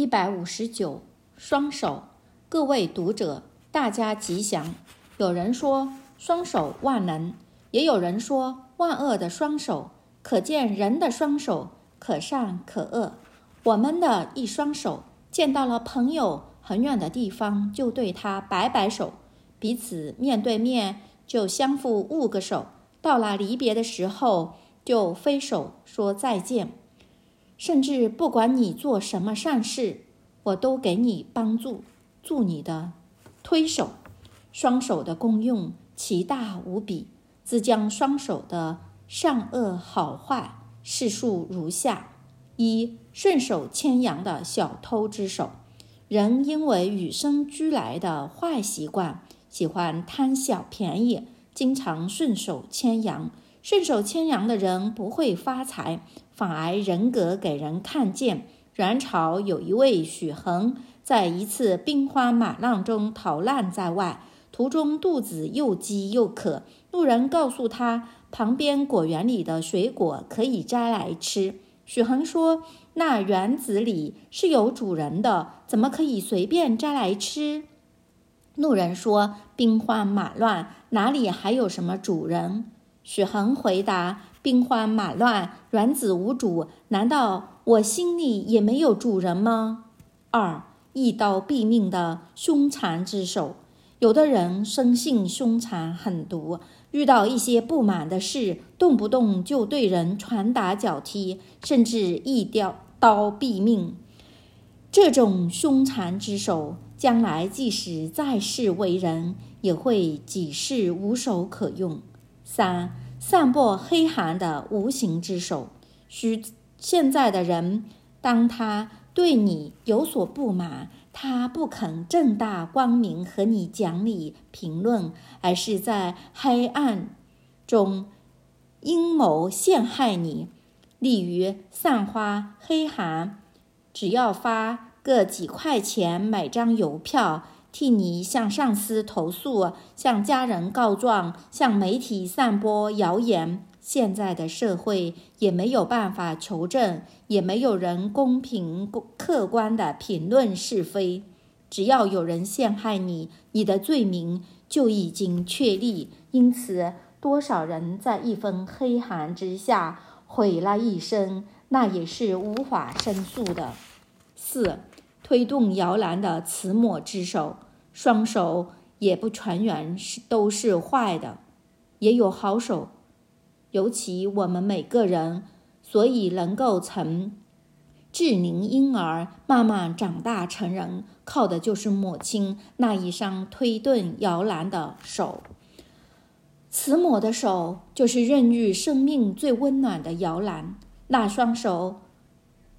一百五十九，双手，各位读者，大家吉祥。有人说双手万能，也有人说万恶的双手，可见人的双手可善可恶。我们的一双手，见到了朋友很远的地方，就对他摆摆手，彼此面对面就相互握个手，到了离别的时候就挥手说再见。甚至不管你做什么善事，我都给你帮助，助你的推手。双手的功用奇大无比，自将双手的善恶好坏叙述如下：一、顺手牵羊的小偷之手。人因为与生俱来的坏习惯，喜欢贪小便宜，经常顺手牵羊。顺手牵羊的人不会发财，反而人格给人看见。元朝有一位许衡，在一次兵荒马乱中逃难在外，途中肚子又饥又渴，路人告诉他，旁边果园里的水果可以摘来吃。许衡说：“那园子里是有主人的，怎么可以随便摘来吃？”路人说：“兵荒马乱，哪里还有什么主人？”许衡回答：“兵荒马乱，卵子无主，难道我心里也没有主人吗？”二，一刀毙命的凶残之手。有的人生性凶残狠毒，遇到一些不满的事，动不动就对人拳打脚踢，甚至一刀刀毙命。这种凶残之手，将来即使在世为人，也会几世无手可用。三、散播黑函的无形之手。许现在的人，当他对你有所不满，他不肯正大光明和你讲理评论，而是在黑暗中阴谋陷害你。例如散发黑函，只要发个几块钱买张邮票。替你向上司投诉，向家人告状，向媒体散播谣言。现在的社会也没有办法求证，也没有人公平、客观地评论是非。只要有人陷害你，你的罪名就已经确立。因此，多少人在一封黑函之下毁了一生，那也是无法申诉的。四。推动摇篮的慈母之手，双手也不全然是都是坏的，也有好手。尤其我们每个人，所以能够从稚龄婴儿慢慢长大成人，靠的就是母亲那一双推动摇篮的手。慈母的手就是孕育生命最温暖的摇篮，那双手。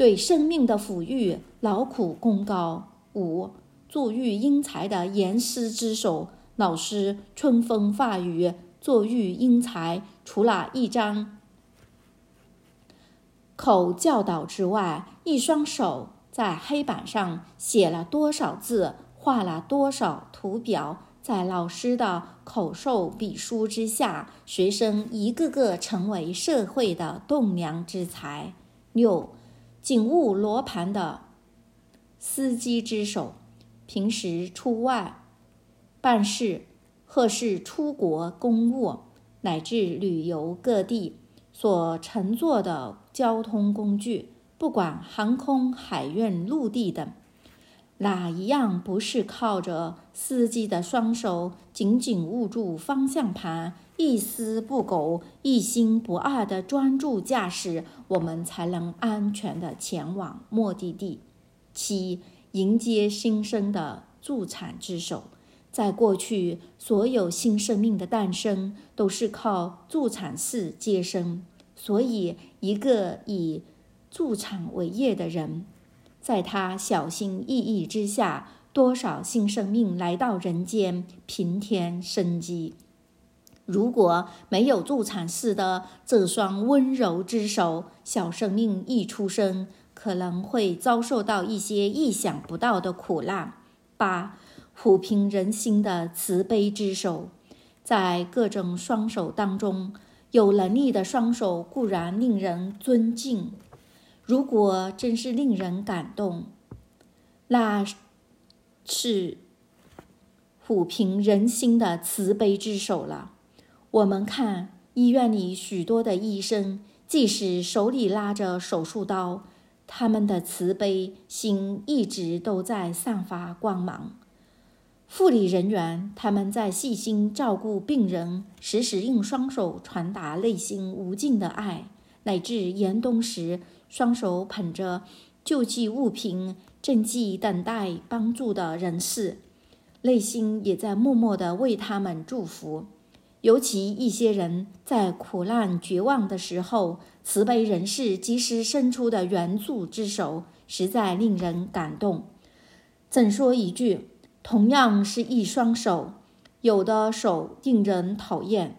对生命的抚育，劳苦功高。五，作育英才的严师之手，老师春风化雨，作育英才，除了一张口教导之外，一双手在黑板上写了多少字，画了多少图表，在老师的口授笔书之下，学生一个个成为社会的栋梁之才。六。警务罗盘的司机之手，平时出外办事，或是出国公务，乃至旅游各地所乘坐的交通工具，不管航空、海运、陆地等，哪一样不是靠着司机的双手紧紧握住方向盘？一丝不苟、一心不二的专注驾驶，我们才能安全地前往目的地。七、迎接新生的助产之手，在过去，所有新生命的诞生都是靠助产士接生，所以一个以助产为业的人，在他小心翼翼之下，多少新生命来到人间，平添生机。如果没有助产士的这双温柔之手，小生命一出生，可能会遭受到一些意想不到的苦难。八，抚平人心的慈悲之手，在各种双手当中，有能力的双手固然令人尊敬。如果真是令人感动，那是抚平人心的慈悲之手了。我们看医院里许多的医生，即使手里拉着手术刀，他们的慈悲心一直都在散发光芒。护理人员，他们在细心照顾病人，时时用双手传达内心无尽的爱，乃至严冬时，双手捧着救济物品，正济等待帮助的人士，内心也在默默地为他们祝福。尤其一些人在苦难绝望的时候，慈悲人士及时伸出的援助之手，实在令人感动。怎说一句？同样是一双手，有的手令人讨厌，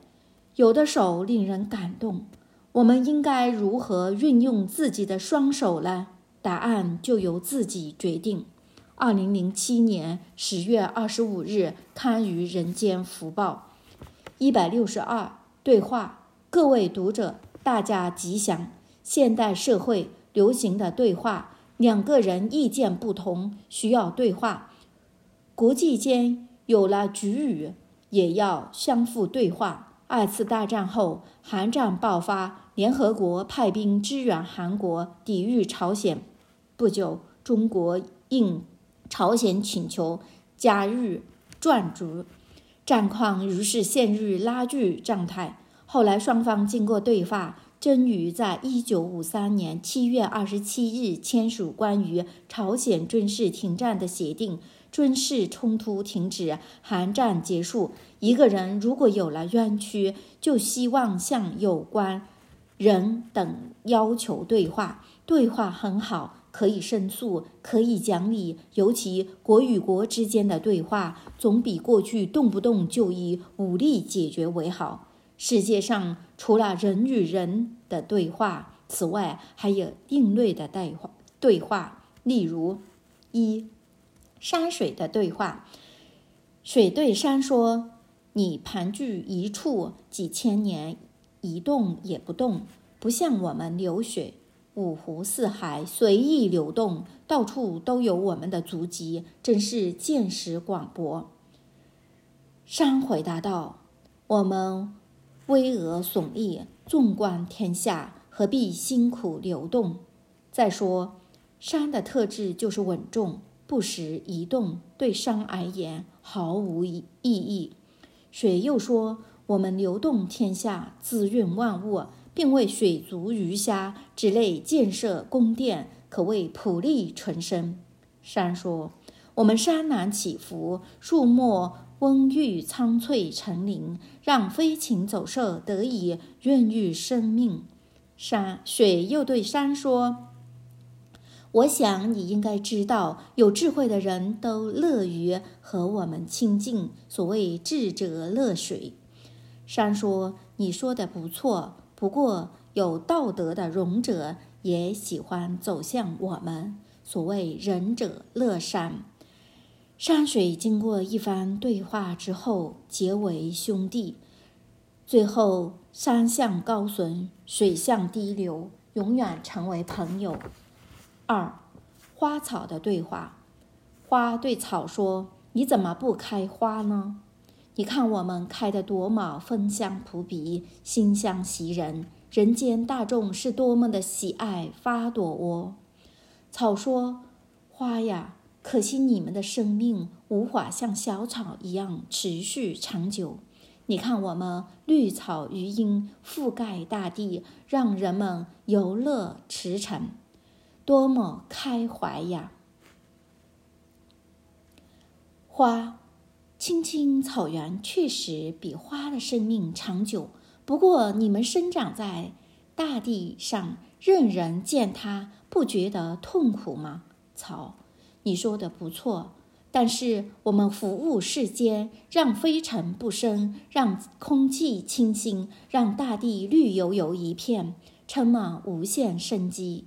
有的手令人感动。我们应该如何运用自己的双手呢？答案就由自己决定。二零零七年十月二十五日刊于《人间福报》。一百六十二对话，各位读者，大家吉祥。现代社会流行的对话，两个人意见不同，需要对话。国际间有了局语，也要相互对话。二次大战后，韩战爆发，联合国派兵支援韩国，抵御朝鲜。不久，中国应朝鲜请求加入转轴，战况于是陷入拉锯状态。后来，双方经过对话，终于在一九五三年七月二十七日签署关于朝鲜军事停战的协定。军事冲突停止，韩战结束。一个人如果有了冤屈，就希望向有关人等要求对话。对话很好，可以申诉，可以讲理。尤其国与国之间的对话，总比过去动不动就以武力解决为好。世界上除了人与人的对话，此外还有另类的对话。对话，例如一。山水的对话，水对山说：“你盘踞一处几千年，一动也不动，不像我们流水，五湖四海随意流动，到处都有我们的足迹，真是见识广博。”山回答道：“我们巍峨耸立，纵观天下，何必辛苦流动？再说，山的特质就是稳重。”不时移动，对山而言毫无意义。水又说：“我们流动天下，滋润万物，并为水族鱼虾之类建设宫殿，可谓普利纯生。”山说：“我们山峦起伏，树木葳郁苍翠成林，让飞禽走兽得以孕育生命。”山水又对山说。我想你应该知道，有智慧的人都乐于和我们亲近。所谓智者乐水。山说：“你说的不错，不过有道德的勇者也喜欢走向我们。所谓仁者乐山。”山水经过一番对话之后，结为兄弟。最后，山向高耸，水向低流，永远成为朋友。二，花草的对话。花对草说：“你怎么不开花呢？你看我们开得多么芬香扑鼻，馨香袭人，人间大众是多么的喜爱花朵哦。”草说：“花呀，可惜你们的生命无法像小草一样持续长久。你看我们绿草如茵，覆盖大地，让人们游乐驰骋。”多么开怀呀！花，青青草原确实比花的生命长久。不过，你们生长在大地上，任人践踏，不觉得痛苦吗？草，你说的不错。但是，我们服务世间，让飞尘不生，让空气清新，让大地绿油油一片，充满无限生机。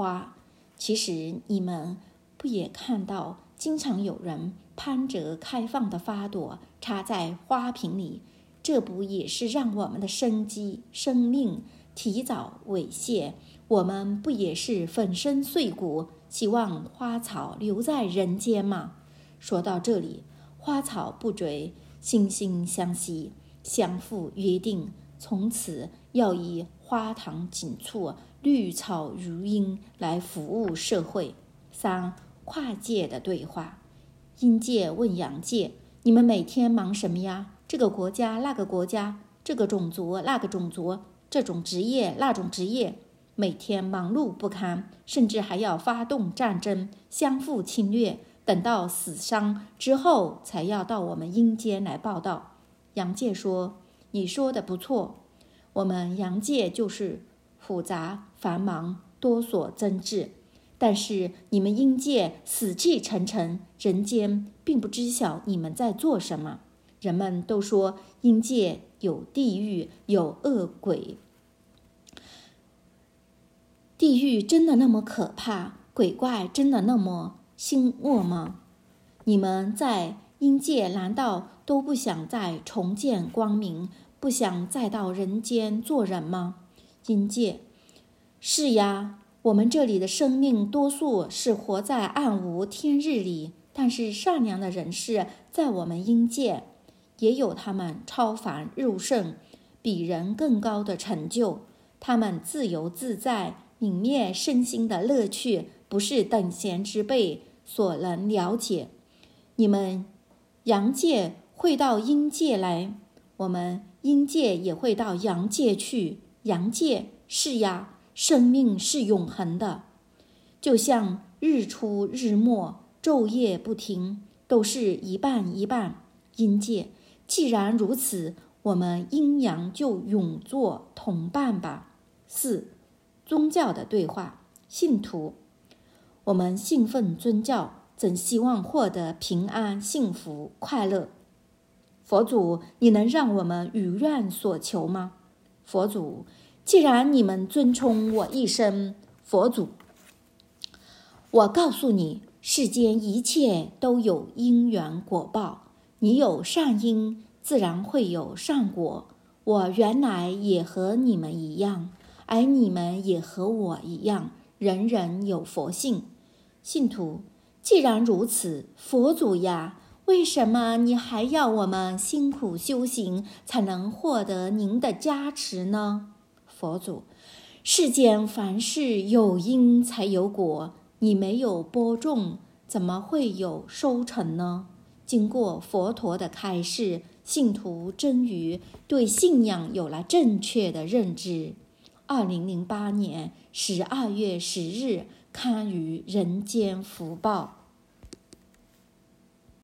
花，其实你们不也看到，经常有人攀折开放的花朵插在花瓶里，这不也是让我们的生机、生命提早猥亵？我们不也是粉身碎骨，希望花草留在人间吗？说到这里，花草不追惺惺相惜，相互约定，从此要以花堂锦簇、绿草如茵来服务社会。三、跨界的对话。阴界问阳界：“你们每天忙什么呀？这个国家，那个国家，这个种族，那个种族，这种职业，那种职业，每天忙碌不堪，甚至还要发动战争，相互侵略。等到死伤之后，才要到我们阴间来报到。”阳界说：“你说的不错，我们阳界就是复杂繁忙，多所争执。”但是你们阴界死气沉沉，人间并不知晓你们在做什么。人们都说阴界有地狱，有恶鬼。地狱真的那么可怕？鬼怪真的那么凶恶吗？你们在阴界难道都不想再重见光明，不想再到人间做人吗？阴界，是呀。我们这里的生命多数是活在暗无天日里，但是善良的人士在我们阴界也有他们超凡入圣、比人更高的成就。他们自由自在、泯灭身心的乐趣，不是等闲之辈所能了解。你们阳界会到阴界来，我们阴界也会到阳界去。阳界是呀。生命是永恒的，就像日出日没，昼夜不停，都是一半一半。阴界既然如此，我们阴阳就永做同伴吧。四、宗教的对话。信徒，我们信奉宗教，怎希望获得平安、幸福、快乐？佛祖，你能让我们如愿所求吗？佛祖。既然你们尊称我一声佛祖，我告诉你，世间一切都有因缘果报，你有善因，自然会有善果。我原来也和你们一样，而你们也和我一样，人人有佛性。信徒，既然如此，佛祖呀，为什么你还要我们辛苦修行，才能获得您的加持呢？佛祖，世间凡事有因才有果，你没有播种，怎么会有收成呢？经过佛陀的开示，信徒终于对信仰有了正确的认知。二零零八年十二月十日，刊于《人间福报》。